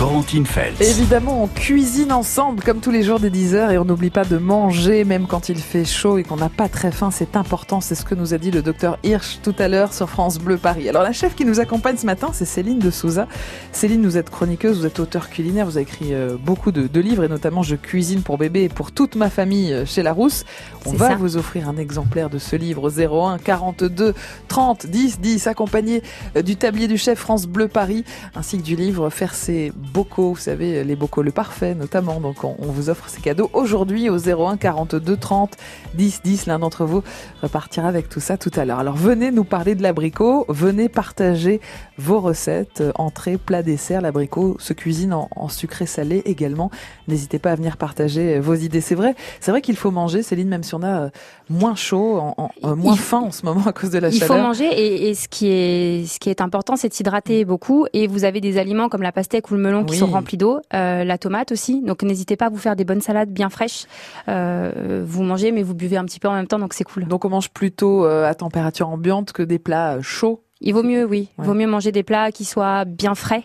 Corentine Feltz. Évidemment, on cuisine ensemble comme tous les jours des 10h et on n'oublie pas de manger même quand il fait chaud et qu'on n'a pas très faim. C'est important, c'est ce que nous a dit le docteur Hirsch tout à l'heure sur France Bleu Paris. Alors la chef qui nous accompagne ce matin, c'est Céline de Souza. Céline, vous êtes chroniqueuse, vous êtes auteur culinaire, vous avez écrit euh, beaucoup de, de livres et notamment Je cuisine pour bébé et pour toute ma famille euh, chez Larousse. On va ça. vous offrir un exemplaire de ce livre 01 42 30 10 10 accompagné euh, du tablier du chef France Bleu Paris ainsi que du livre Faire ses bocaux, vous savez les bocaux le parfait notamment. Donc on, on vous offre ces cadeaux aujourd'hui au 01 42 30 10 10. L'un d'entre vous repartira avec tout ça tout à l'heure. Alors venez nous parler de l'abricot, venez partager vos recettes, euh, entrée, plat, dessert. L'abricot se cuisine en, en sucré salé également. N'hésitez pas à venir partager euh, vos idées. C'est vrai, c'est vrai qu'il faut manger, Céline, même si on a euh, moins chaud, en- en- euh, moins Il- faim en ce moment à cause de la Il faut chaleur. manger et, et ce qui est ce qui est important, c'est de s'hydrater beaucoup. Et vous avez des aliments comme la pastèque ou le melon qui Oui. sont remplis d'eau, euh, la tomate aussi. Donc n'hésitez pas à vous faire des bonnes salades bien fraîches. Euh, vous mangez mais vous buvez un petit peu en même temps, donc c'est cool. Donc on mange plutôt à température ambiante que des plats chauds. Il vaut mieux, oui, il Ouais. vaut mieux manger des plats qui soient bien frais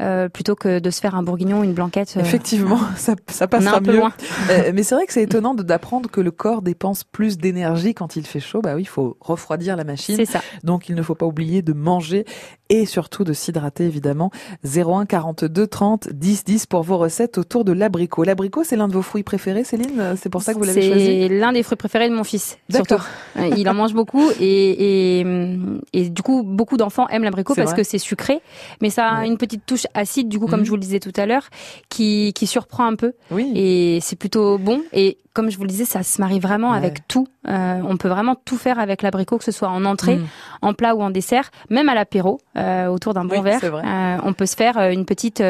euh, plutôt que de se faire un bourguignon, une blanquette. euh, Effectivement, ça, ça est passera un peu mieux. loin. Euh, mais c'est vrai que c'est étonnant d'apprendre que le corps dépense plus d'énergie quand il fait chaud. Bah oui, il faut refroidir la machine. C'est ça. Donc il ne faut pas oublier de manger et surtout de s'hydrater évidemment. 01 42 30 10 10 pour vos recettes autour de l'abricot. L'abricot, c'est l'un de vos fruits préférés, Céline? C'est pour ça que vous l'avez choisi? C'est l'un des fruits préférés de mon fils. D'accord. Euh, Il en mange beaucoup et, et, et du coup, beaucoup d'enfants aiment l'abricot parce que c'est sucré, mais ça a Ouais. une petite touche acide, du coup, comme Mhm. je vous le disais tout à l'heure, qui, qui surprend un peu Oui. et c'est plutôt bon. Et comme je vous le disais, ça se marie vraiment Ouais. avec tout. Euh, on peut vraiment tout faire avec l'abricot, que ce soit en entrée, Mm. en plat ou en dessert, même à l'apéro, euh, autour d'un bon Oui, verre. c'est. Euh, on peut se faire une petite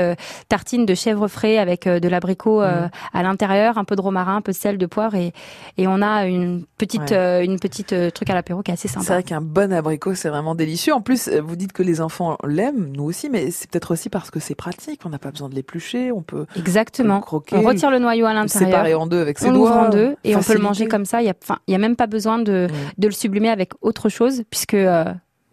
tartine de chèvre frais avec de l'abricot Mhm. à l'intérieur, un peu de romarin, un peu de sel, de poivre et, et on a une petite Ouais. une petite truc à l'apéro qui est assez C'est sympa. vrai qu'un bon abricot, c'est vraiment délicieux. En plus, vous dites que les enfants l'aiment, nous aussi, mais c'est peut-être aussi parce que c'est pratique. On n'a pas besoin de l'éplucher, on peut Exactement. le croquer, On retire le noyau à le séparer l'intérieur. en deux avec ses On doigts. en deux et on peut le manger comme ça. Il y a, enfin, il y a même pas besoin de, de le sublimer avec autre chose puisque euh,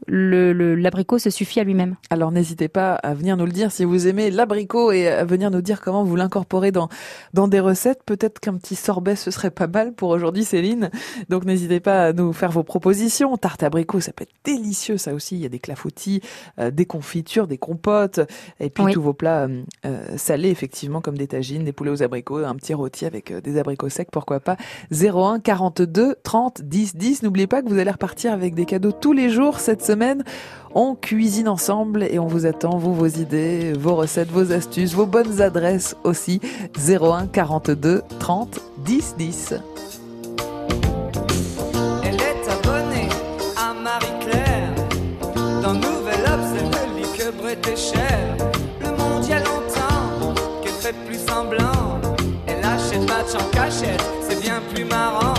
le le- l'abricot se suffit à lui-même. Alors n'hésitez pas à venir nous le dire si vous aimez l'abricot et à venir nous dire comment vous l'incorporez dans dans des recettes. Peut-être qu'un petit sorbet ce serait pas mal pour aujourd'hui, Céline. Donc n'hésitez pas à nous faire vos propositions. Tarte abricot, ça peut être délicieux, ça aussi. Il y a des clafoutis, euh, des confitures, des compotes, et puis Oui. tous vos plats euh, euh, salés effectivement comme des tagines, des poulets aux abricots, un petit rôti avec euh, des abricots secs, pourquoi pas. 01 42 30 10 10. N'oubliez pas que vous allez repartir avec des cadeaux tous les jours cette On cuisine ensemble et on vous attend, vous, vos idées, vos recettes, vos astuces, vos bonnes adresses aussi. 01 42 30 10 10. Elle est abonnée à Marie-Claire. Dans Nouvel Obs, que Bret et Cher. Le monde a longtemps qu'elle fait plus semblant. Elle achète match en cachette, c'est bien plus marrant.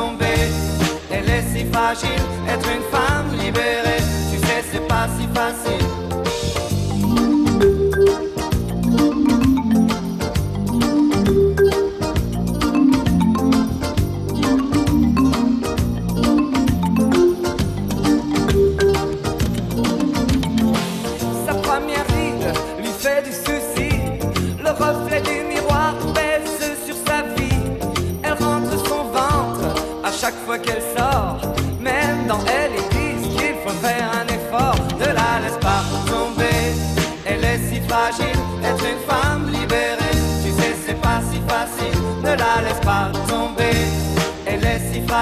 est si fragile. Être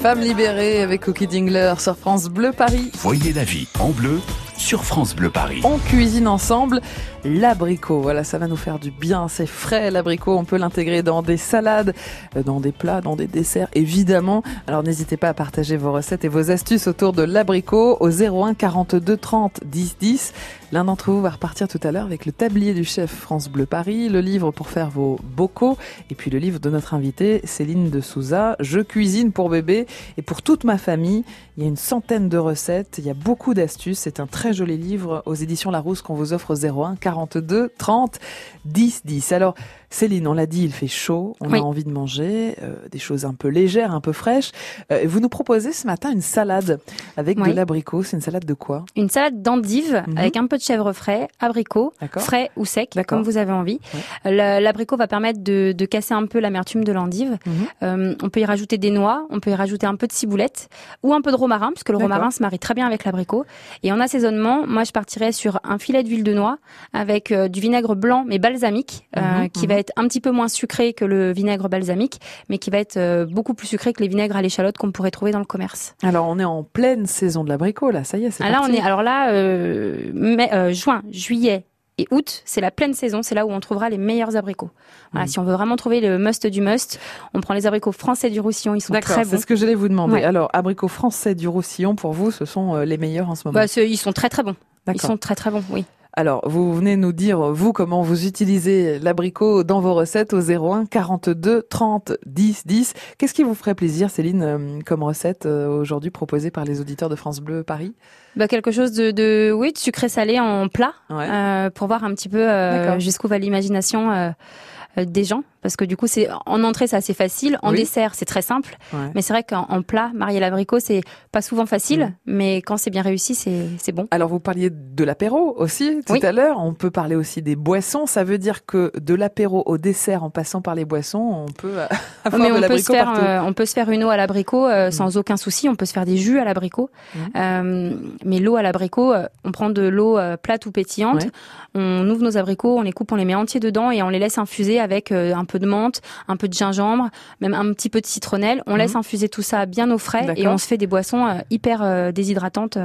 Femme libérée avec Cookie Dingler sur France Bleu Paris. Voyez la vie en bleu sur France Bleu Paris. On cuisine ensemble l'abricot. Voilà, ça va nous faire du bien. C'est frais l'abricot. On peut l'intégrer dans des salades, euh, dans des plats, dans des desserts, évidemment. Alors n'hésitez pas à partager vos recettes et vos astuces autour de l'abricot au 01 42 30 10 10. L'un d'entre vous va repartir tout à l'heure avec le tablier du chef France Bleu Paris, le livre pour faire vos bocaux et puis le livre de notre invitée Céline de Souza, Je cuisine pour bébé et pour toute ma famille. Il y a une centaine de recettes, il y a beaucoup d'astuces. C'est un très joli livre aux éditions Larousse qu'on vous offre au 01 42 30 10 10. Alors Céline, on l'a dit, il fait chaud, on Oui. a envie de manger euh, des choses un peu légères, un peu fraîches. Euh, vous nous proposez ce matin une salade avec de l'abricot. C'est une salade de quoi? Une salade d'endive Mhm. avec un peu de chèvre frais, abricot, frais ou sec, comme vous avez envie. L'abricot va permettre de, de casser un peu l'amertume de l'endive. Mhm. Euh, on peut y rajouter des noix, on peut y rajouter un peu de ciboulette ou un peu de romarin, puisque le romarin se marie très bien avec l'abricot. Et en assaisonnement, moi je partirais sur un filet d'huile de noix avec euh, du vinaigre blanc mais balsamique, euh, Mhm, qui mhm. va être un petit peu moins sucré que le vinaigre balsamique, mais qui va être beaucoup plus sucré que les vinaigres à l'échalote qu'on pourrait trouver dans le commerce. Alors on est en pleine saison de l'abricot là, ça y est, c'est Ah, là, on est, alors là, euh, mai- euh, juin, juillet et août, c'est la pleine saison, c'est là où on trouvera les meilleurs abricots. Voilà, Mm. si on veut vraiment trouver le must du must, on prend les abricots français du Roussillon, ils sont très c'est bons. ce que j'allais vous demander. Ouais. Alors, abricots français du Roussillon, pour vous, ce sont euh, les meilleurs en ce moment. Bah, c'est- ils sont très très bons. Ils sont très très bons, oui. Alors, vous venez nous dire, vous, comment vous utilisez l'abricot dans vos recettes au 01 42 30 10 10. Qu'est-ce qui vous ferait plaisir, Céline, euh, comme recette euh, aujourd'hui proposée par les auditeurs de France Bleu Paris? Bah, quelque chose de, de oui, de sucré salé en plat, Ouais. euh, pour voir un petit peu euh, jusqu'où va l'imagination euh, des gens. Parce que du coup, c'est en entrée, c'est assez facile. En Oui. dessert, c'est très simple. Ouais. Mais c'est vrai qu'en en plat, marier l'abricot, c'est pas souvent facile. Mm. Mais quand c'est bien réussi, c'est bon. Alors, vous parliez de l'apéro aussi tout Oui. à l'heure. On peut parler aussi des boissons. Ça veut dire que de l'apéro au dessert, en passant par les boissons, on peut euh, avoir Mais de on peut, se l'abricot faire, partout. euh, on peut se faire une eau à l'abricot euh, Mm. sans aucun souci. On peut se faire des jus à l'abricot. Mm. Euh, mais l'eau à l'abricot, euh, on prend de l'eau euh, plate ou pétillante. Ouais. On ouvre nos abricots, on les coupe, on les met entiers dedans et on les laisse infuser avec euh, un peu de menthe, un peu de gingembre, même un petit peu de citronnelle. On Mhm. laisse infuser tout ça bien au frais et on se fait des boissons euh, hyper euh, déshydratantes.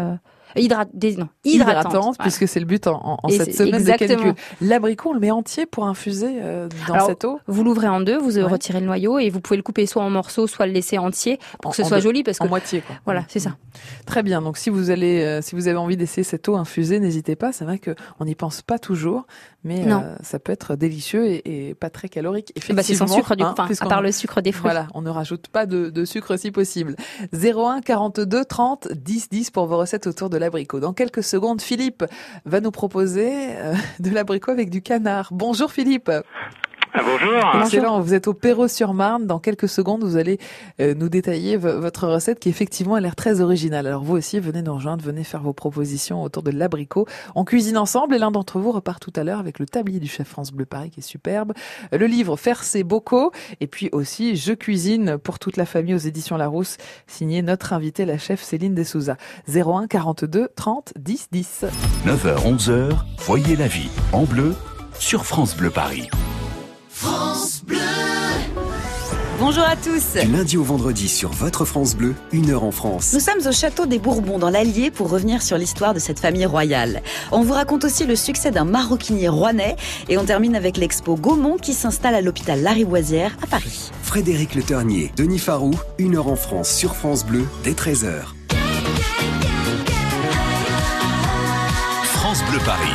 hydra- non, hydratantes. hydratante, Voilà. puisque c'est le but en, en- en Et cette semaine exactement. de canicule. L'abricot, on le met entier pour infuser euh, dans Alors, cette eau Vous l'ouvrez en deux, vous Ouais. retirez le noyau et vous pouvez le couper soit en morceaux, soit le laisser entier pour En- que ce soit deux- joli parce que en moitié. Quoi. voilà, c'est ça. Très bien. Donc si vous allez, euh, si vous avez envie d'essayer cette eau infusée, n'hésitez pas. C'est vrai que on n'y pense pas toujours, mais euh, ça peut être délicieux et, et pas très calorique. Bah, c'est sans Effectivement, sucre du coup, hein, enfin, à puisqu'on- part le sucre des fruits. Voilà, on ne rajoute pas de, de sucre si possible. 01 42 30 10 10 pour vos recettes autour de l'abricot. Dans quelques secondes, Philippe va nous proposer euh, de l'abricot avec du canard. Bonjour Philippe. Ah, bonjour. Excellent, vous êtes au Perreux-sur-Marne. Dans quelques secondes, vous allez euh, nous détailler votre recette qui effectivement a l'air très originale. Alors vous aussi, venez nous rejoindre, venez faire vos propositions autour de l'abricot. On cuisine ensemble et l'un d'entre vous repart tout à l'heure avec le tablier du chef France Bleu Paris qui est superbe. Euh, Le livre Faire ses bocaux et puis aussi Je cuisine pour toute la famille aux éditions Larousse, signé notre invitée la chef Céline Dessouza. 01 42 30 10 10. 9h, 11h, voyez la vie en bleu sur France Bleu Paris. Bonjour à tous. Du lundi au vendredi sur votre France Bleu, une heure en France. Nous sommes au château des Bourbons dans l'Allier pour revenir sur l'histoire de cette famille royale. On vous raconte aussi le succès d'un maroquinier rouennais et on termine avec l'expo Gaumont qui s'installe à l'hôpital Lariboisière à Paris. Frédéric Le Ternier, Denis Farou, une heure en France sur France Bleu, dès 13h. France Bleu Paris.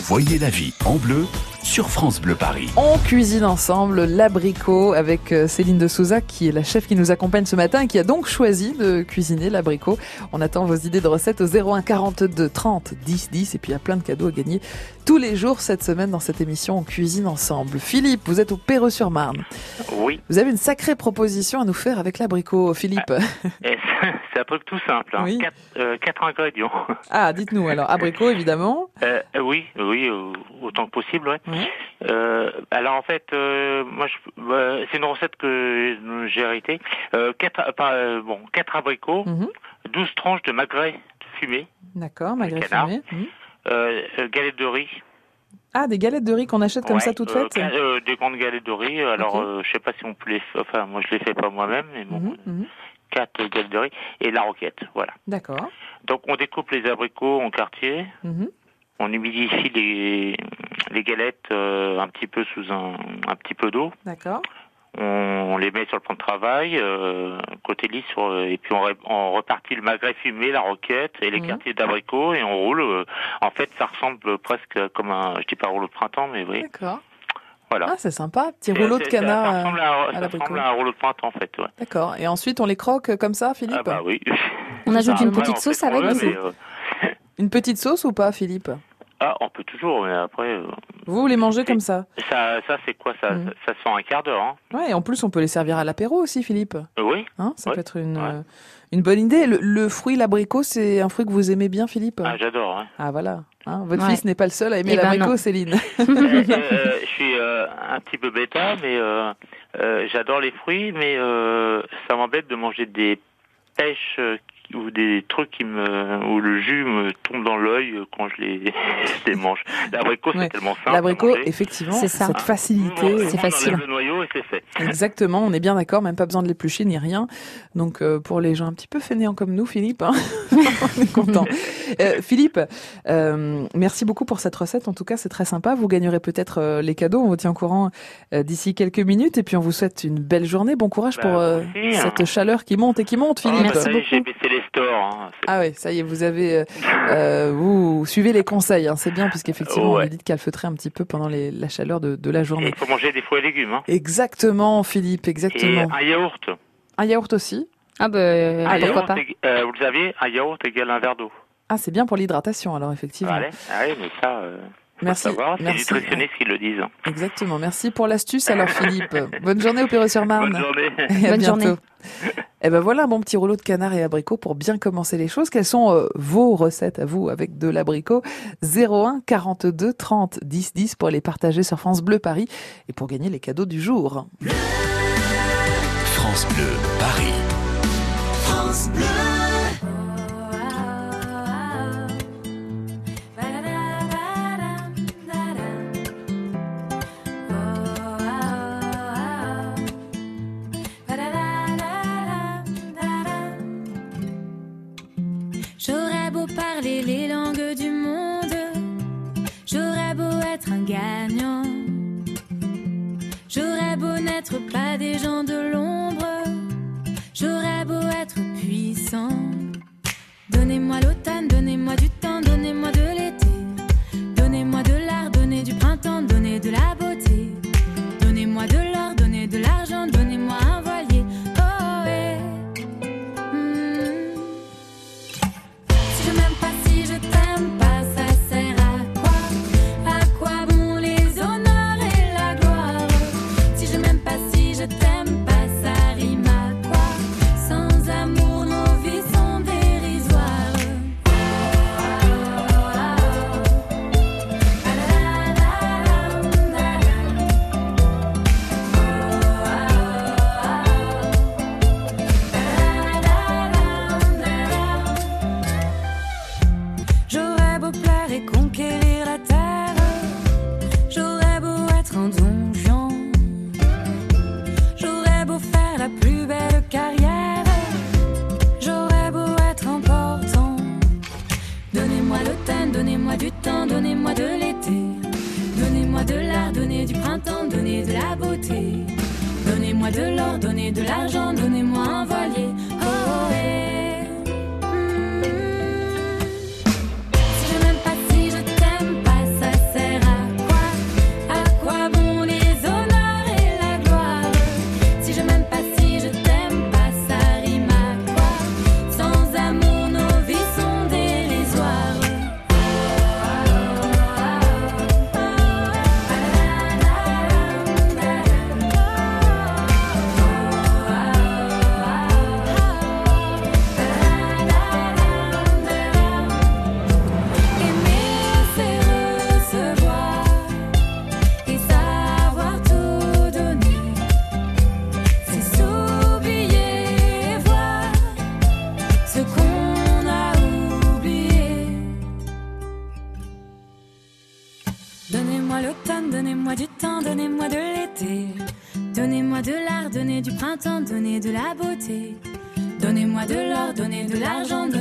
Voyez la vie en bleu sur France Bleu Paris. On cuisine ensemble l'abricot avec euh, Céline de Souza qui est la chef qui nous accompagne ce matin et qui a donc choisi de cuisiner l'abricot. On attend vos idées de recettes au 01 42 30 10 10 et puis il y a plein de cadeaux à gagner tous les jours cette semaine dans cette émission On cuisine ensemble. Philippe, vous êtes au Perreux-sur-Marne. Oui, Vous avez une sacrée proposition à nous faire avec l'abricot, Philippe. et c'est c'est un truc tout simple. Hein. Oui. Quatre, euh, quatre ingrédients. Ah, dites-nous alors, abricot évidemment. Euh, oui, oui, autant que possible, ouais. Euh, alors en fait, euh, moi, euh, c'est une recette que j'ai héritée. Euh, quatre, pas, bon, quatre abricots, Mhm. 12 tranches de magret fumé, D'accord, canard. fumé. Euh, galettes de riz. Ah, des galettes de riz qu'on achète comme Ouais, ça toutes faites Des grandes galettes de riz. Alors, Ok. euh, je sais pas si on peut les, enfin, moi je les fais pas moi-même, mais bon, Mhm, mhm. quatre galettes de riz et la roquette, voilà. D'accord. Donc on découpe les abricots en quartiers. Mhm. On humidifie les, les galettes euh, un petit peu sous un, un petit peu d'eau. D'accord. On, les met sur le plan de travail, euh, côté lisse, et puis on, ré- on repartit le magret fumé, la roquette et les Mhm. quartiers d'abricots et on roule. euh, en fait, ça ressemble presque comme un, je dis pas rouleau de printemps, mais oui, D'accord. voilà. Ah, c'est sympa. Petit rouleau de canard. Ça, ressemble à, ça l'abricot. ressemble à un rouleau de printemps, en fait. Ouais. D'accord. Et ensuite, on les croque comme ça, Philippe Ah bah oui. On ajoute Ça, une petite sauce avec aussi mais, euh, Une petite sauce ou pas, Philippe? Ah, on peut toujours, mais après, euh, Vous, vous les mangez comme ça ça, ça c'est quoi ça, Mhm. ça se fait en un quart d'heure, hein Ouais, et en plus, on peut les servir à l'apéro aussi, Philippe. Euh, Oui. Hein ça peut être une, Ouais. euh, une bonne idée. Le, le fruit, l'abricot, c'est un fruit que vous aimez bien, Philippe Ah, j'adore. Hein. Ah, voilà. Hein, votre Ouais. fils n'est pas le seul à aimer Eh ben, l'abricot, non. Céline. Euh, euh, je suis euh, un petit peu bêta, mais euh, euh, j'adore les fruits, mais euh, ça m'embête de manger des pêches euh, ou des trucs qui me où le jus me tombe dans l'œil euh, quand je les, je les mange. L'abricot Ouais. c'est tellement simple. L'abricot, effectivement, C'est ça. cette facilité. C'est on facile. enlève le noyau et c'est fait. Exactement, on est bien d'accord, même pas besoin de l'éplucher ni rien. Donc euh, pour les gens un petit peu fainéants comme nous, Philippe, hein, on est content. Euh, Philippe, euh, merci beaucoup pour cette recette. En tout cas, c'est très sympa. Vous gagnerez peut-être euh, les cadeaux. On vous tient au courant euh, d'ici quelques minutes. Et puis on vous souhaite une belle journée. Bon courage Bah, pour euh, merci, hein. cette chaleur qui monte et qui monte, Philippe. Ah, bah, Merci j'ai beaucoup. Baissé les stores. Hein. Ah oui, ça y est, vous avez, euh, euh, vous suivez les conseils, hein, c'est bien puisqu'effectivement Ouais. on dit de calfeutrer un petit peu pendant les- la chaleur de, de la Et journée. Il faut manger des fruits et légumes. Hein. Exactement, Philippe, Et exactement. un yaourt. Un yaourt aussi. Ah bah euh, pourquoi pas ég- euh, vous le saviez, un yaourt égale un verre d'eau. Ah, c'est bien pour l'hydratation alors effectivement. Allez, allez, mais ça, euh, Merci, savoir. C'est merci. nutritionnistes qui le disent. Exactement. Merci pour l'astuce alors Philippe. Bonne journée au Perreux-sur-Marne. Bonne journée. Et à Bonne bientôt. journée. Et ben voilà un bon petit rouleau de canard et abricot pour bien commencer les choses. Quelles sont euh, vos recettes à vous avec de l'abricot? 01 42 30 10 10 pour les partager sur France Bleu Paris et pour gagner les cadeaux du jour. France Bleu Paris. J'aurais beau n'être pas des gens de l'ombre, j'aurais beau être puissant. Donnez-moi l'automne, donnez-moi du temps, donnez-moi de l'été. Donnez-moi de l'art, donnez du printemps, donnez de la beauté. Donnez-moi de l'or, de l'argent,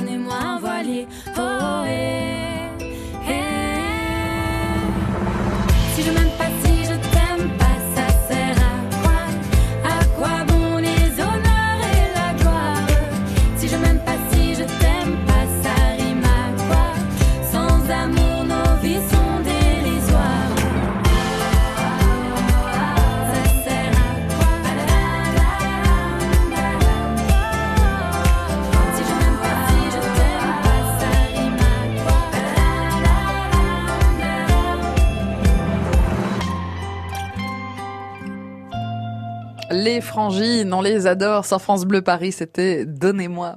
on les adore. Sur France Bleu Paris, c'était Donnez-moi.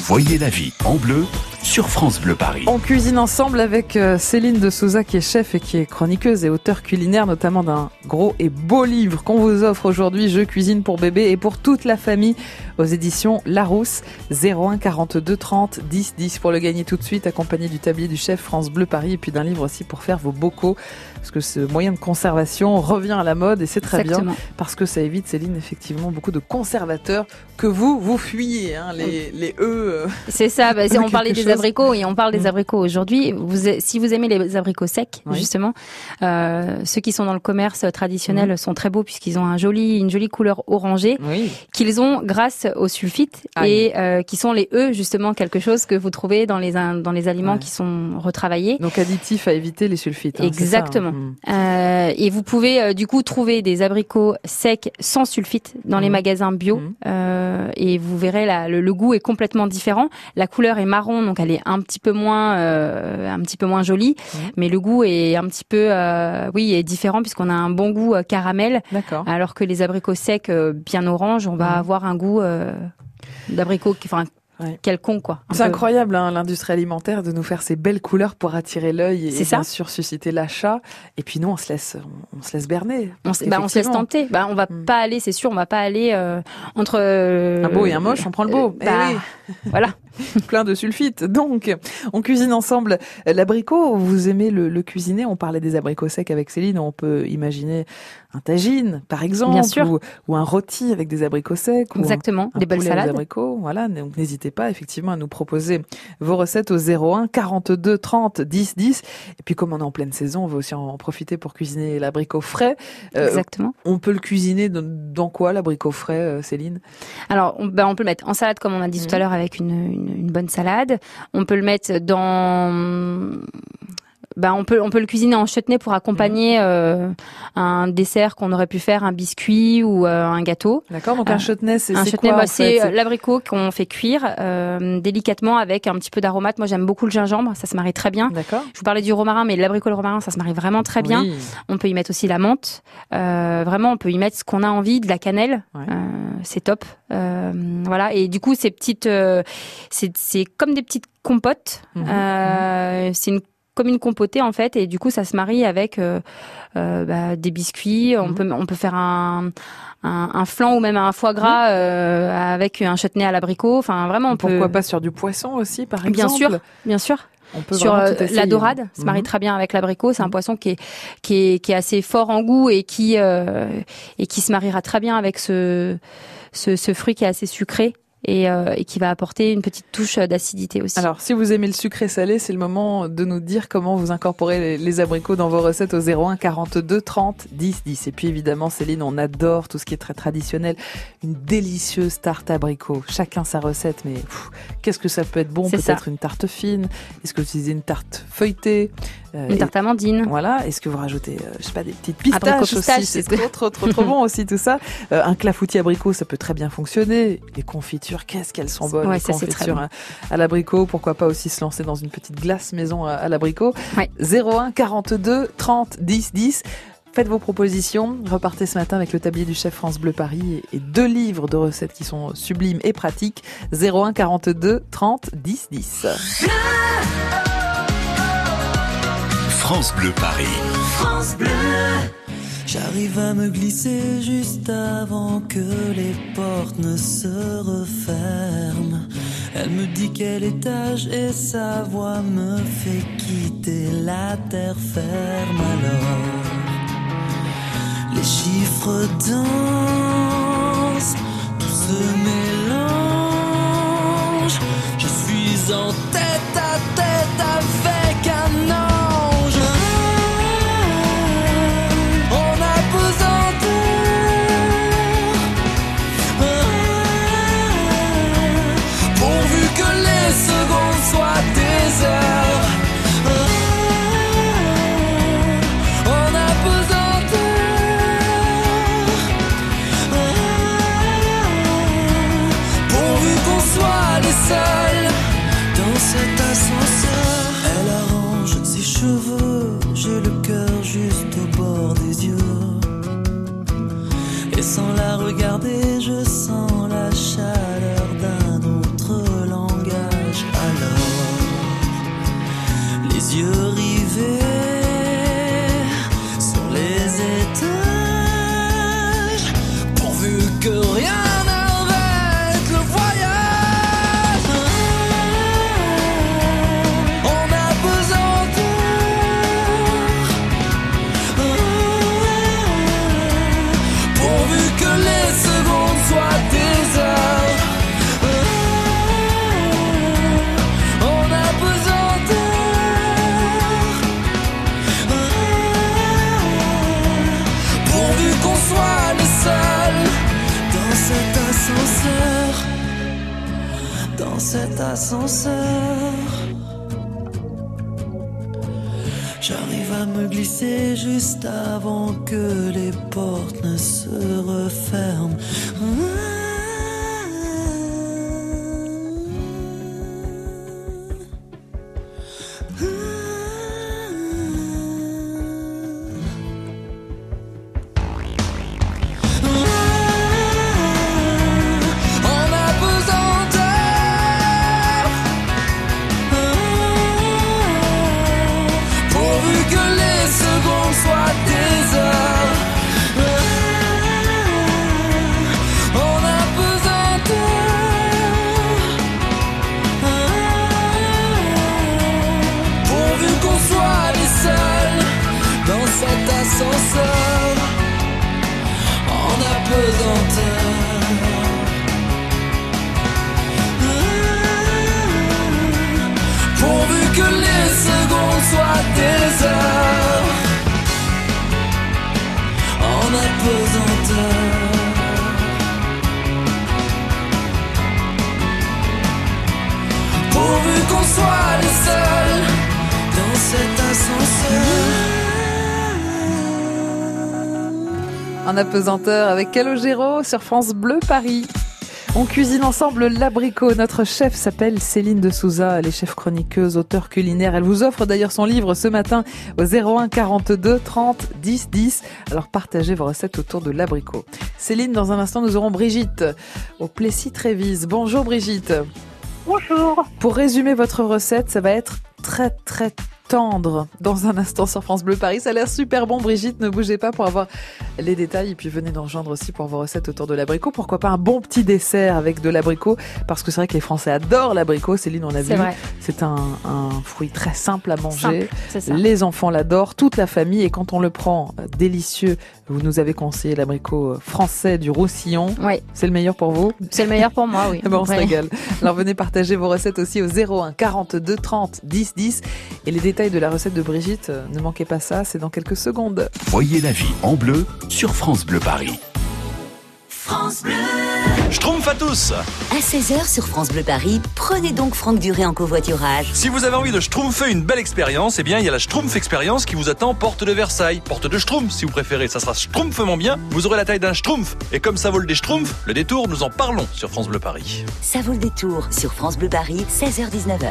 Voyez la vie en bleu sur France Bleu Paris. On cuisine ensemble avec euh, Céline de Souza qui est chef et qui est chroniqueuse et auteur culinaire notamment d'un gros et beau livre qu'on vous offre aujourd'hui, Je cuisine pour bébé et pour toute la famille aux éditions Larousse 01 42 30 10 10 pour le gagner tout de suite accompagné du tablier du chef France Bleu Paris et puis d'un livre aussi pour faire vos bocaux parce que ce moyen de conservation revient à la mode et c'est très Exactement. bien parce que ça évite Céline effectivement beaucoup de conservateurs que vous vous fuyez hein, les les E euh, C'est ça, bah, on parlait des abricots et on parle des Mm. abricots aujourd'hui. Vous, si vous aimez les abricots secs, Oui. justement, euh, ceux qui sont dans le commerce traditionnel Mm. sont très beaux puisqu'ils ont un joli, une jolie couleur orangée oui qu'ils ont grâce au sulfite et euh, qui sont les E justement quelque chose que vous trouvez dans les in- dans les aliments Ouais. qui sont retravaillés. donc additif à éviter les sulfites hein, ça, hein. Exactement. Mm. Euh, et vous pouvez du coup trouver des abricots secs sans sulfite dans les magasins bio et vous verrez le, le goût est complètement différent. La couleur est marron donc elle est un petit peu moins euh, un petit peu moins jolie, mais le goût est un petit peu euh, oui est différent puisqu'on a un bon goût euh, caramel. Alors que les abricots secs bien orange on va avoir un goût d'abricot qui- enfin Ouais. quelconque quoi. C'est incroyable hein, l'industrie alimentaire de nous faire ces belles couleurs pour attirer l'œil et, et bien sûr susciter l'achat. Et puis nous on se laisse on, on se laisse berner. On, se- bah, on se laisse tenter. Bah, on va Mm. pas aller, c'est sûr, on va pas aller euh, entre euh, Un beau et un moche, on prend le beau. euh, Eh bah, oui. voilà. Plein de sulfite. Donc, on cuisine ensemble l'abricot. Vous aimez le, le cuisiner? On parlait des abricots secs avec Céline. On peut imaginer un tagine, par exemple, Bien sûr. Ou, ou un rôti avec des abricots secs. ou un- Exactement, un des belles poulet aux salades. abricots. Voilà, donc n'hésitez pas effectivement à nous proposer vos recettes au 01 42 30 10 10. Et puis comme on est en pleine saison, on va aussi en profiter pour cuisiner l'abricot frais. Euh, Exactement. on peut le cuisiner dans, quoi l'abricot frais, euh, Céline? Alors, on, bah, on peut le mettre en salade, comme on a dit Mhm. tout à l'heure, avec une, une, une bonne salade. On peut le mettre dans... Bah, on peut on peut le cuisiner en chutney pour accompagner Mhm. euh, un dessert qu'on aurait pu faire un biscuit ou euh, un gâteau. D'accord, donc un Euh, chutney, c'est Un chutney, bah, c'est euh, l'abricot qu'on fait cuire euh, délicatement avec un petit peu d'aromate. Moi, j'aime beaucoup le gingembre, ça se marie très bien. D'accord. Je vous parlais du romarin, mais l'abricot et le romarin, ça se marie vraiment très bien. Oui. On peut y mettre aussi la menthe. Euh, vraiment, on peut y mettre ce qu'on a envie, de la cannelle. Ouais. Euh, c'est top. Euh, voilà. Et du coup, ces petites, euh, c'est c'est comme des petites compotes. Mhm. Euh, C'est une comme une compotée en fait, et du coup, ça se marie avec euh, euh, bah, des biscuits. On Mhm. peut on peut faire un un, un flan ou même un foie gras euh, avec un chutney à l'abricot. Enfin, vraiment, on Pourquoi peut. pas sur du poisson aussi, par exemple Bien sûr, bien sûr. On peut sur euh, la dorade, se marie Mhm. très bien avec l'abricot. C'est un Mhm. poisson qui est, qui est qui est assez fort en goût et qui euh, et qui se mariera très bien avec ce ce, ce fruit qui est assez sucré et, euh, et qui va apporter une petite touche d'acidité aussi. Alors, si vous aimez le sucré salé, c'est le moment de nous dire comment vous incorporez les, les abricots dans vos recettes au 01 42 30 10 10. Et puis évidemment, Céline, on adore tout ce qui est très traditionnel. Une délicieuse tarte abricot. Chacun sa recette, mais qu'est-ce que ça peut être bon? Peut-être une tarte fine. Est-ce que vous utilisez une tarte feuilletée? Euh, une tarte amandine. Voilà. Est-ce que vous rajoutez, euh, je sais pas, des petites pistaches Abricot aussi C'est trop, trop, trop, trop bon aussi tout ça. Euh, un clafoutis abricot, ça peut très bien fonctionner. Les confitures, qu'est-ce qu'elles sont bonnes Ouais, les ça, confitures bon. à, à l'abricot. Pourquoi pas aussi se lancer dans une petite glace maison à, à l'abricot. Ouais. 01 42 30 10 10. Faites vos propositions. Repartez ce matin avec le tablier du chef France Bleu Paris et et deux livres de recettes qui sont sublimes et pratiques. 01 42 30 10 10. France Bleu Paris. France Bleu. J'arrive à me glisser juste avant que les portes ne se referment. Elle me dit quel étage et sa voix me fait quitter la terre ferme alors. Les chiffres dansent, glisser juste avant que les portes ne se referment. On En apesanteur avec Calogero sur France Bleu Paris. On cuisine ensemble l'abricot. Notre chef s'appelle Céline de Souza. Elle est chef chroniqueuse, auteur culinaire. Elle vous offre d'ailleurs son livre ce matin au 01 42 30 10 10. Alors partagez vos recettes autour de l'abricot. Céline, dans un instant, nous aurons Brigitte au Plessis Trévise. Bonjour Brigitte. Bonjour. Pour résumer votre recette, ça va être très très tendre dans un instant sur France Bleu Paris. Ça a l'air super bon, Brigitte. Ne bougez pas pour avoir les détails. Et puis venez nous rejoindre aussi pour vos recettes autour de l'abricot. Pourquoi pas un bon petit dessert avec de l'abricot? Parce que c'est vrai que les Français adorent l'abricot. Céline, on a vu. C'est un, un, fruit très simple à manger. les enfants l'adorent, toute la famille. Et quand on le prend euh, délicieux, vous nous avez conseillé l'abricot euh, français du Roussillon. Oui. C'est le meilleur pour vous? C'est le meilleur pour moi, oui. bon, on se régale. Alors venez partager vos recettes aussi au 01 42 30 10 10. Et les détails de la recette de Brigitte, euh, ne manquez pas ça, c'est dans quelques secondes. Voyez la vie en bleu sur France Bleu Paris. France Bleu Schtroumpf à tous À 16h sur France Bleu Paris, prenez donc Franck Duré en covoiturage. Si vous avez envie de schtroumpfer une belle expérience, eh bien il y a la Schtroumpf Expérience qui vous attend porte de Versailles. Porte de Schtroumpf si vous préférez, ça sera schtroumpfement bien. Vous aurez la taille d'un Schtroumpf. Et comme ça vaut le des Schtroumpfs, le détour, nous en parlons sur France Bleu Paris. Ça vaut le détour sur France Bleu Paris, 16h-19h.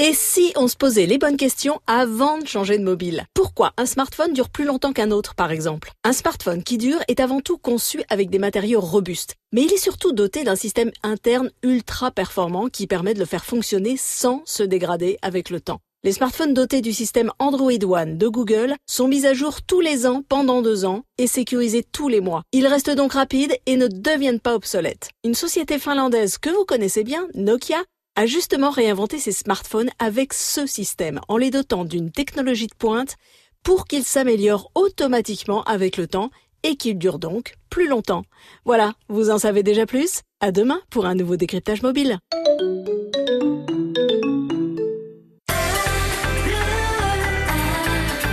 Et si on se posait les bonnes questions avant de changer de mobile? Pourquoi un smartphone dure plus longtemps qu'un autre, par exemple? Un smartphone qui dure est avant tout conçu avec des matériaux robustes. Mais il est surtout doté d'un système interne ultra performant qui permet de le faire fonctionner sans se dégrader avec le temps. Les smartphones dotés du système Android One de Google sont mis à jour tous les ans pendant deux ans et sécurisés tous les mois. Ils restent donc rapides et ne deviennent pas obsolètes. Une société finlandaise que vous connaissez bien, Nokia, a justement réinventé ses smartphones avec ce système en les dotant d'une technologie de pointe pour qu'ils s'améliorent automatiquement avec le temps et qu'ils durent donc plus longtemps. Voilà, vous en savez déjà plus? À demain pour un nouveau décryptage mobile.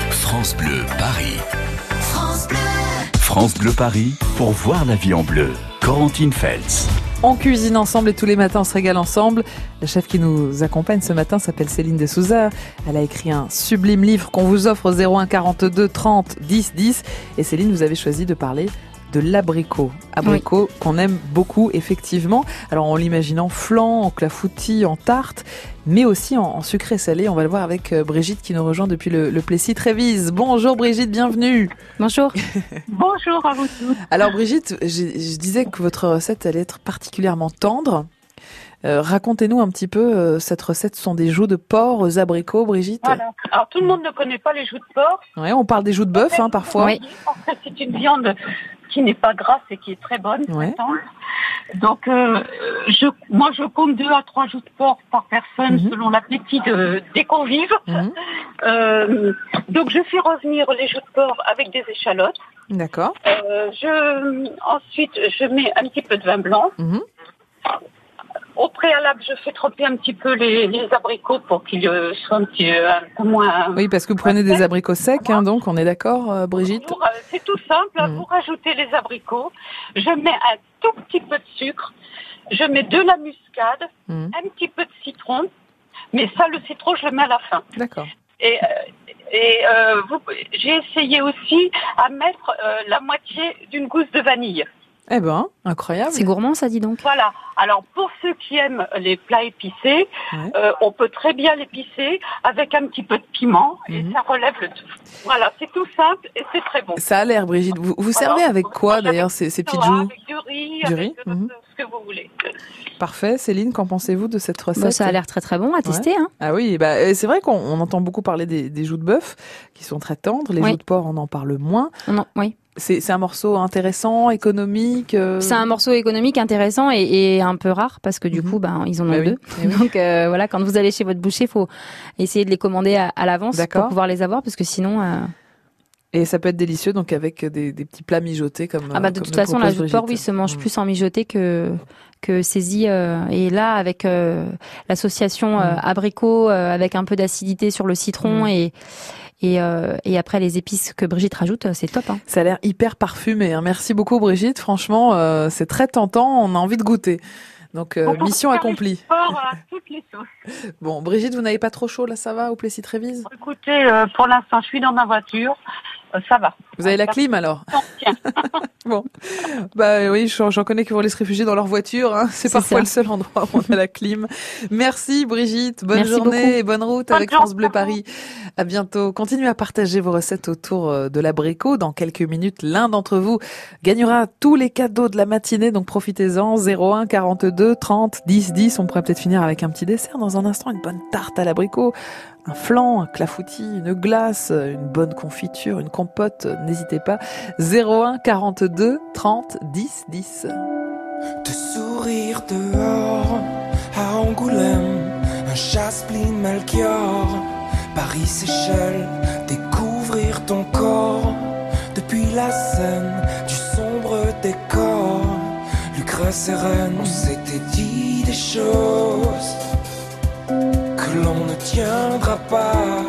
France Bleu Paris. France Bleu. France Bleu Paris pour voir la vie en bleu. Corentine Feltz. On cuisine ensemble et tous les matins on se régale ensemble. La chef qui nous accompagne ce matin s'appelle Céline de Souza. Elle a écrit un sublime livre qu'on vous offre au 01 42 30 10 10. Et Céline, vous avez choisi de parler de l'abricot. Abricot qu'on aime beaucoup, effectivement. Alors, en l'imaginant flan, en clafoutis, en tarte, mais aussi en, sucré salé. On va le voir avec euh, Brigitte qui nous rejoint depuis le, le Plessis Trévise. Bonjour Brigitte, bienvenue. Bonjour. Bonjour à vous tous. Alors Brigitte, je, je disais que votre recette allait être particulièrement tendre. Euh, racontez-nous un petit peu euh, cette recette. Ce sont des joues de porc aux abricots, Brigitte. Voilà. Alors tout le monde ne connaît pas les joues de porc. Ouais, on parle des joues de bœuf hein, parfois. Oui. En fait, c'est une viande qui n'est pas grasse et qui est très bonne. Ouais. Donc, euh, je, moi, je compte deux à trois joues de porc par personne Mhm. selon l'appétit de, des convives. Mhm. Euh, donc, je fais revenir les joues de porc avec des échalotes. D'accord. Euh, je, ensuite, je mets un petit peu de vin blanc. Mhm. Au préalable, je fais tremper un petit peu les, les abricots pour qu'ils euh, soient un petit euh, un peu moins. Oui, parce que vous prenez des abricots secs, hein, donc on est d'accord, euh, Brigitte c'est tout simple. Mhm. Pour ajouter les abricots, je mets un tout petit peu de sucre. Je mets de la muscade, Mhm. un petit peu de citron. Mais ça, le citron, je le mets à la fin. D'accord. Et, et euh, vous- j'ai essayé aussi à mettre euh, la moitié d'une gousse de vanille. Eh ben, incroyable. C'est gourmand, ça dit donc. Voilà. Alors pour ceux qui aiment les plats épicés, Ouais. euh, on peut très bien l'épicer avec un petit peu de piment et Mhm. ça relève le tout. Voilà, c'est tout simple et c'est très bon. Ça a l'air, Brigitte. Vous, vous servez Alors, avec quoi d'ailleurs ces, petites joues Avec du riz, Du avec riz, mhm. ce que vous voulez. Parfait. Céline, qu'en pensez-vous de cette recette? Bah, ça a l'air très très bon à tester. Hein. Ah oui, bah, euh, c'est vrai qu'on on entend beaucoup parler des, des joues de bœuf qui sont très tendres. Les Oui. joues de porc, on en parle moins. Non, oui. C'est un morceau intéressant, économique. euh, C'est un morceau économique intéressant et, et un peu rare parce que du Mhm. coup, ben, ils en ont Bah deux. Eh oui. Donc euh, voilà, quand vous allez chez votre boucher, faut essayer de les commander à, à l'avance pour pouvoir les avoir parce que sinon, euh, Et ça peut être délicieux, donc avec des, des petits plats mijotés comme. ah bah de comme toute façon, la propose joue de porc, oui, se mange Mm. plus en mijoté que que saisi. euh, et là, avec l'association euh, Mm. abricot, avec un peu d'acidité sur le citron Mm. et et, euh, et après les épices que Brigitte rajoute, euh, c'est top. Hein. Ça a l'air hyper parfumé. hein. Merci beaucoup, Brigitte. Franchement, euh, c'est très tentant. On a envie de goûter. Donc, euh, mission accomplie. les porcs à toutes les sauces. Bon, Brigitte, vous n'avez pas trop chaud là, ça va au Plessis Trévise? Écoutez, euh, pour l'instant, je suis dans ma voiture. Euh, ça va. Vous avez la clim alors Non, tiens. Bon, bah oui, j'en connais qui vont aller se réfugier dans leur voiture. Hein. C'est parfois ça. le seul endroit où on a la clim. Merci Brigitte, bonne Merci journée beaucoup. et bonne route Bonne avec France Bleu. Paris. À bientôt. Continuez à partager vos recettes autour euh, de l'abricot. Dans quelques minutes, l'un d'entre vous gagnera tous les cadeaux de la matinée, donc profitez-en. 01 42 30 10 10. On pourrait peut-être finir avec un petit dessert dans un instant, une bonne tarte à l'abricot, un flan, un clafoutis, une glace, une bonne confiture, une compote. N'hésitez pas. 01 42 30 10 10. Te sourire dehors à Angoulême, un chasse-pline Melchior, Paris Seychelles, découvrir ton corps depuis la scène du sombre décor. Lucrèce et Rennes, on s'était dit des choses l'on ne tiendra pas.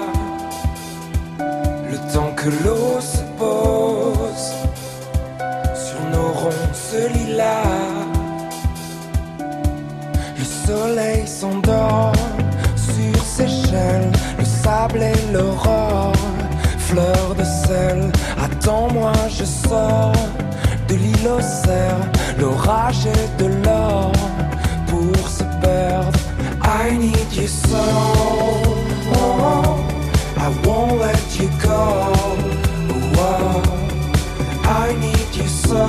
Le temps que l'eau se pose sur nos ronces lilas. Le soleil s'endort sur Seychelles, le sable et l'aurore, fleur de sel. Attends-moi, je sors de l'île l'orage et de l'or pour se perdre. I need you so, oh, I won't let you go. Oh, oh. I need you so,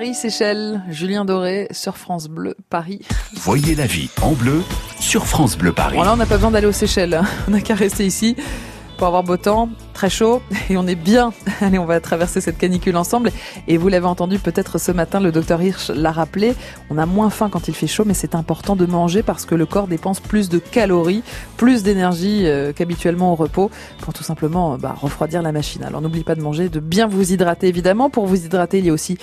Paris, Seychelles, Julien Doré sur France Bleu, Paris. Voyez la vie en bleu sur France Bleu Paris. Bon là, on n'a pas besoin d'aller aux Seychelles. hein. On n'a qu'à rester ici pour avoir beau temps, très chaud, et on est bien. Allez, on va traverser cette canicule ensemble. Et vous l'avez entendu peut-être ce matin, le docteur Hirsch l'a rappelé, on a moins faim quand il fait chaud, mais c'est important de manger parce que le corps dépense plus de calories, plus d'énergie euh, qu'habituellement au repos, pour tout simplement euh, bah, refroidir la machine. Alors n'oubliez pas de manger, de bien vous hydrater évidemment. Pour vous hydrater, il y a aussi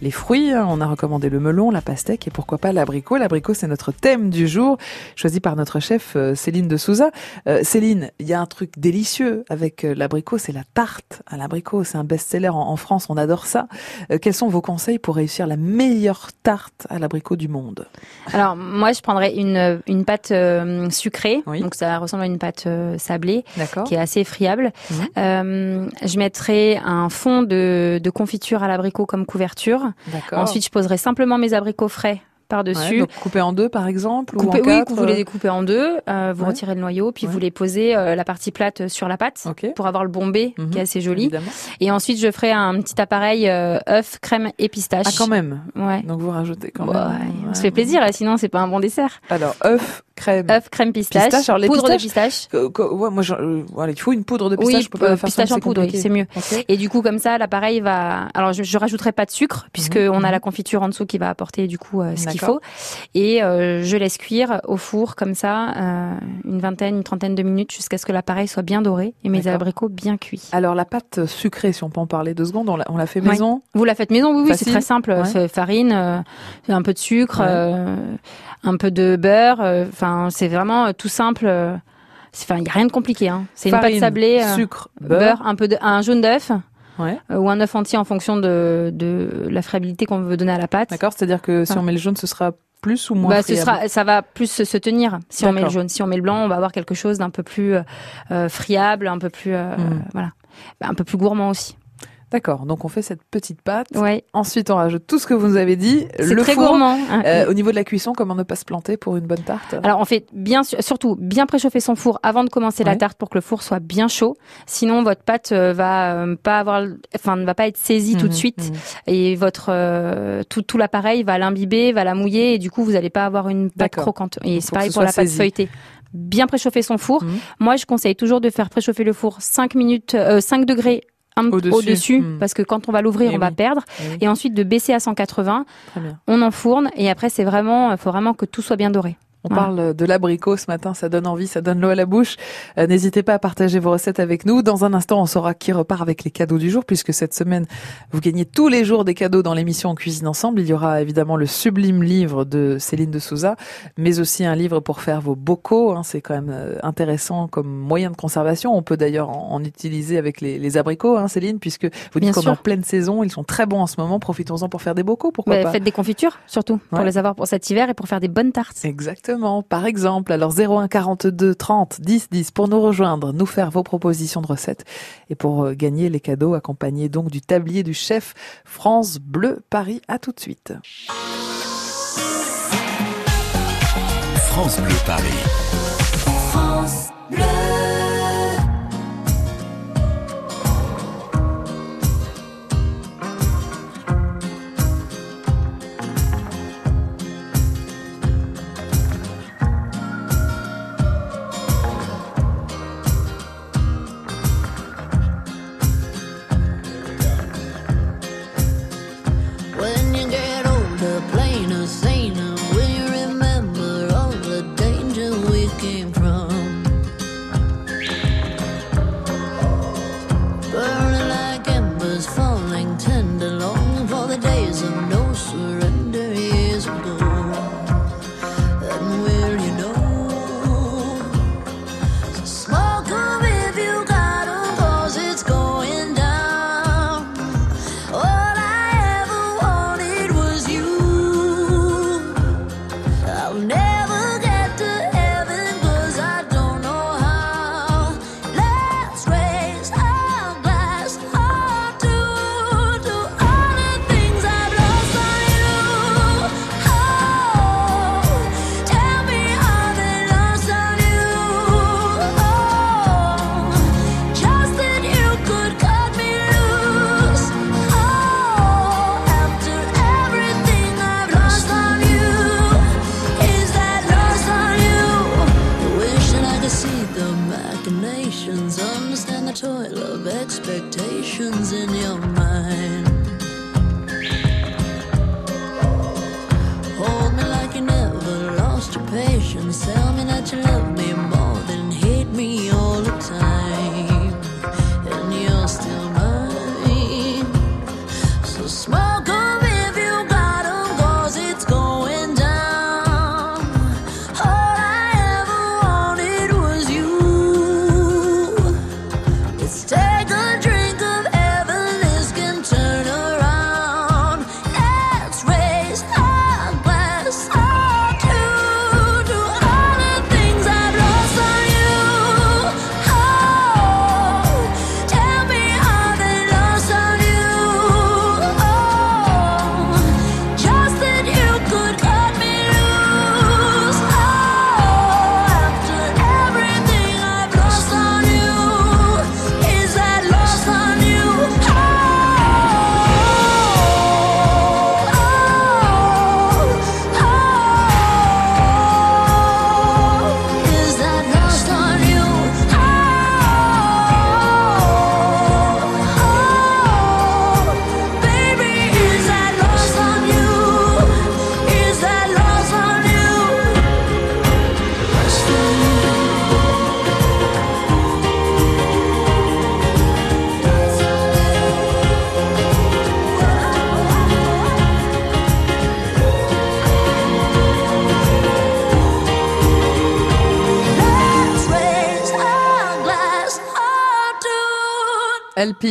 les fruits. hein. On a recommandé le melon, la pastèque et pourquoi pas l'abricot. L'abricot, c'est notre thème du jour, choisi par notre chef euh, Céline de Souza. Euh, Céline, il y a un truc délicieux avec euh, l'abricot, c'est la tarte à l'abricot. C'est un best-seller en, en France, on adore ça. Euh, quels sont vos conseils pour réussir la meilleure tarte à l'abricot du monde? Alors moi, je prendrais une une pâte euh, sucrée, donc ça ressemble à une pâte sablée, qui est assez friable. Mhm. Je mettrai un fond de, de confiture à l'abricot comme couverture. Ensuite, je poserai simplement mes abricots frais Ouais, par-dessus. donc coupé en deux, par exemple ou Couper- en oui, quatre, vous les euh, découpez en deux, euh, vous Ouais. retirez le noyau, puis Ouais. vous les posez euh, la partie plate sur la pâte pour avoir le bombé Mhm, qui est assez joli. évidemment. Et ensuite, je ferai un petit appareil euh, œuf, crème et pistache. Ah, quand même Ouais. Donc vous rajoutez quand Ouais, même. On se fait plaisir, là, sinon c'est pas un bon dessert. Alors, œuf, crème. œuf, crème pistache, Pistache, alors les poudre de pistache. Que- que- ouais, moi, je- euh, voilà, il faut une poudre de pistache. Oui, je peux pas euh, faire pistache en poudre, oui, c'est mieux. Et du coup, comme ça, l'appareil va. Alors, je, je rajouterai pas de sucre puisque Mhm, on a mhm. la confiture en dessous qui va apporter du coup euh, ce qu'il faut. Et euh, je laisse cuire au four comme ça une vingtaine, une trentaine de minutes jusqu'à ce que l'appareil soit bien doré et mes abricots bien cuits. Alors la pâte sucrée, si on peut en parler deux secondes, on l'a, on l'a fait Ouais. maison? Vous la faites maison, oui, oui, c'est très simple. Ouais. Farine, un peu de sucre, un peu de beurre. euh, Enfin, c'est vraiment euh, tout simple. euh, Enfin, il y a rien de compliqué. Hein. C'est une pâte sablée, euh, sucre, beurre, beurre. un peu de, un jaune d'œuf Ouais. euh, ou un œuf entier en fonction de, de la friabilité qu'on veut donner à la pâte. D'accord, c'est-à-dire que si on met le jaune, ce sera plus ou moins Bah, ce friable sera, ça va plus se, tenir si on met le jaune. Si on met le blanc, on va avoir quelque chose d'un peu plus euh, friable, un peu plus, euh, Mhm. voilà, Bah, un peu plus gourmand aussi. D'accord, donc on fait cette petite pâte. Ouais. Ensuite, on rajoute tout ce que vous nous avez dit. C'est très four. gourmand. hein. Euh, au niveau de la cuisson, comment ne pas se planter pour une bonne tarte? Alors on fait bien su- surtout bien préchauffer son four avant de commencer la tarte pour que le four soit bien chaud. Sinon votre pâte euh, va euh, pas avoir enfin ne va pas être saisie tout de Mhm, suite mhm. et votre euh, tout tout l'appareil va l'imbiber, va la mouiller et du coup vous allez pas avoir une pâte croquante. Et c'est pareil pour la pâte feuilletée. Bien préchauffer son four. Mhm. Moi je conseille toujours de faire préchauffer le four 5 minutes euh, 5 degrés Au-dessus. au-dessus Mhm. parce que quand on va l'ouvrir Eh on va perdre Eh oui. et ensuite de baisser à 180 Très bien. on enfourne et après c'est vraiment faut vraiment que tout soit bien doré. On Voilà. parle de l'abricot ce matin, ça donne envie, ça donne l'eau à la bouche. Euh, N'hésitez pas à partager vos recettes avec nous. Dans un instant, on saura qui repart avec les cadeaux du jour, puisque cette semaine, vous gagnez tous les jours des cadeaux dans l'émission On Cuisine Ensemble. Il y aura évidemment le sublime livre de Céline de Souza, mais aussi un livre pour faire vos bocaux. hein. C'est quand même euh, intéressant comme moyen de conservation. On peut d'ailleurs en, en utiliser avec les, les abricots, hein, Céline, puisque vous dites qu'on est en pleine saison, ils sont très bons en ce moment. Profitons-en pour faire des bocaux, pourquoi Bah, pas? faites des confitures surtout pour les avoir pour cet hiver et pour faire des bonnes tartes. Exactement. Par exemple, alors 01 42 30 10 10 pour nous rejoindre, nous faire vos propositions de recettes et pour euh, gagner les cadeaux accompagnés donc du tablier du chef France Bleu Paris. À tout de suite. France Bleu Paris. France Bleu.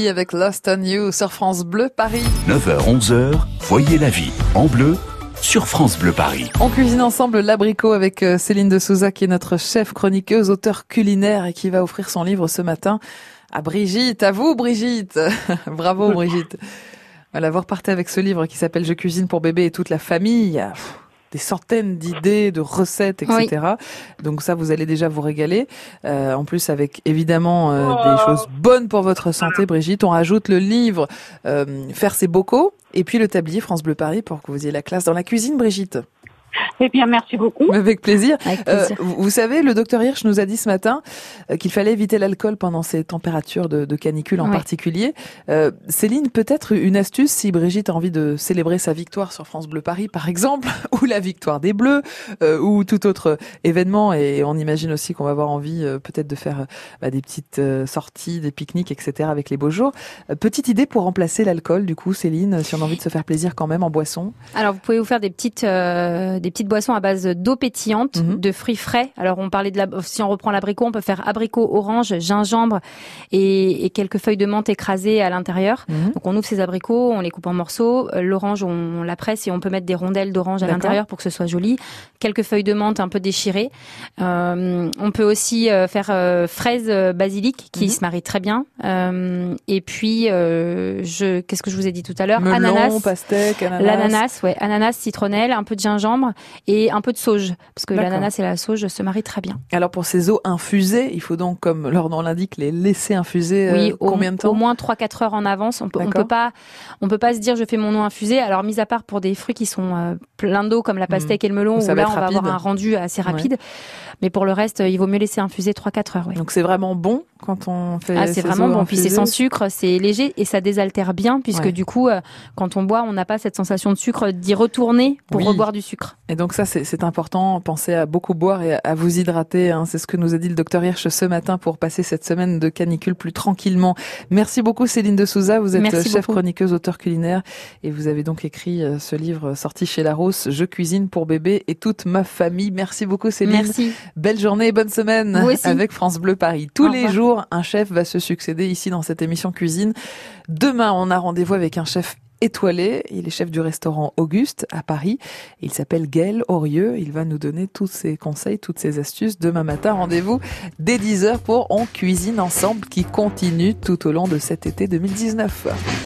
Avec Lost on You sur France Bleu Paris. 9h-11h, voyez la vie en bleu sur France Bleu Paris. On cuisine ensemble l'abricot avec euh, Céline de Souza qui est notre chef chroniqueuse, auteur culinaire et qui va offrir son livre ce matin à Brigitte. À vous Brigitte. Bravo Brigitte. Voilà, vous repartez avec ce livre qui s'appelle Je cuisine pour bébé et toute la famille des centaines d'idées, de recettes, etc. Donc ça, vous allez déjà vous régaler. Euh, en plus, avec évidemment euh, des choses bonnes pour votre santé, Brigitte. On rajoute le livre euh, Faire ses bocaux et puis le tablier France Bleu Paris pour que vous ayez la classe dans la cuisine, Brigitte. Eh bien, merci beaucoup. Avec plaisir. Avec Euh, plaisir. vous vous savez, le docteur Hirsch nous a dit ce matin euh, qu'il fallait éviter l'alcool pendant ces températures de, de canicule en Ouais. particulier. Euh, Céline, peut-être une astuce si Brigitte a envie de célébrer sa victoire sur France Bleu Paris, par exemple, ou la victoire des Bleus, euh, ou tout autre événement. Et on imagine aussi qu'on va avoir envie euh, peut-être de faire euh, bah, des petites euh, sorties, des pique-niques, etc. avec les beaux jours. Euh, petite idée pour remplacer l'alcool, du coup, Céline, si on a envie de se faire plaisir quand même en boisson. Alors vous pouvez vous faire des petites euh, des petites boissons à base d'eau pétillante, Mhm. de fruits frais. Alors on parlait de la si on reprend l'abricot, on peut faire abricot orange, gingembre et, et quelques feuilles de menthe écrasées à l'intérieur. Mhm. Donc on ouvre ces abricots, on les coupe en morceaux. Euh, L'orange on, on la presse et on peut mettre des rondelles d'orange à l'intérieur pour que ce soit joli. Quelques feuilles de menthe un peu déchirées. Euh, on peut aussi euh, faire euh, fraise euh, basilic qui Mhm. se marie très bien. Euh, et puis je qu'est-ce que je vous ai dit tout à l'heure? Ananas. pastèque, ananas. L'ananas, ouais, ananas, citronnelle, un peu de gingembre et un peu de sauge, parce que l'ananas et la sauge se marient très bien. Alors pour ces eaux infusées, il faut donc, comme leur nom l'indique, les laisser infuser oui, euh, au, combien de temps au moins 3-4 heures en avance. On peut, on peut pas, on peut pas se dire je fais mon eau infusée. Alors mis à part pour des fruits qui sont euh, pleins d'eau comme la pastèque et le melon, Où là on va rapide. avoir un rendu assez Ouais. Mais pour le reste, euh, il vaut mieux laisser infuser 3-4 heures. ouais. Donc c'est vraiment bon quand on fait. Ah, c'est ces vraiment bon. Puis c'est sans sucre, c'est léger et ça désaltère bien puisque Ouais. du coup, euh, quand on boit, on n'a pas cette sensation de sucre d'y retourner pour Oui. reboire du sucre. Et donc ça, c'est important. Pensez à beaucoup boire et à, vous hydrater. hein. C'est ce que nous a dit le docteur Hirsch ce matin pour passer cette semaine de canicule plus tranquillement. Merci beaucoup Céline de Souza. Vous êtes Merci chef beaucoup. chroniqueuse, auteur culinaire et vous avez donc écrit euh, ce livre sorti chez Larousse, Je cuisine pour bébé et toute ma famille. Merci beaucoup Céline. Merci. Belle journée et bonne semaine avec France Bleu Paris. Tous les jours, un chef va se succéder ici dans cette émission cuisine. Demain, on a rendez-vous avec un chef étoilé. Il est chef du restaurant Auguste à Paris. Il s'appelle Gaël Aurieux. Il va nous donner tous ses conseils, toutes ses astuces. Demain matin, rendez-vous dès 10h pour On cuisine ensemble qui continue tout au long de cet été 2019.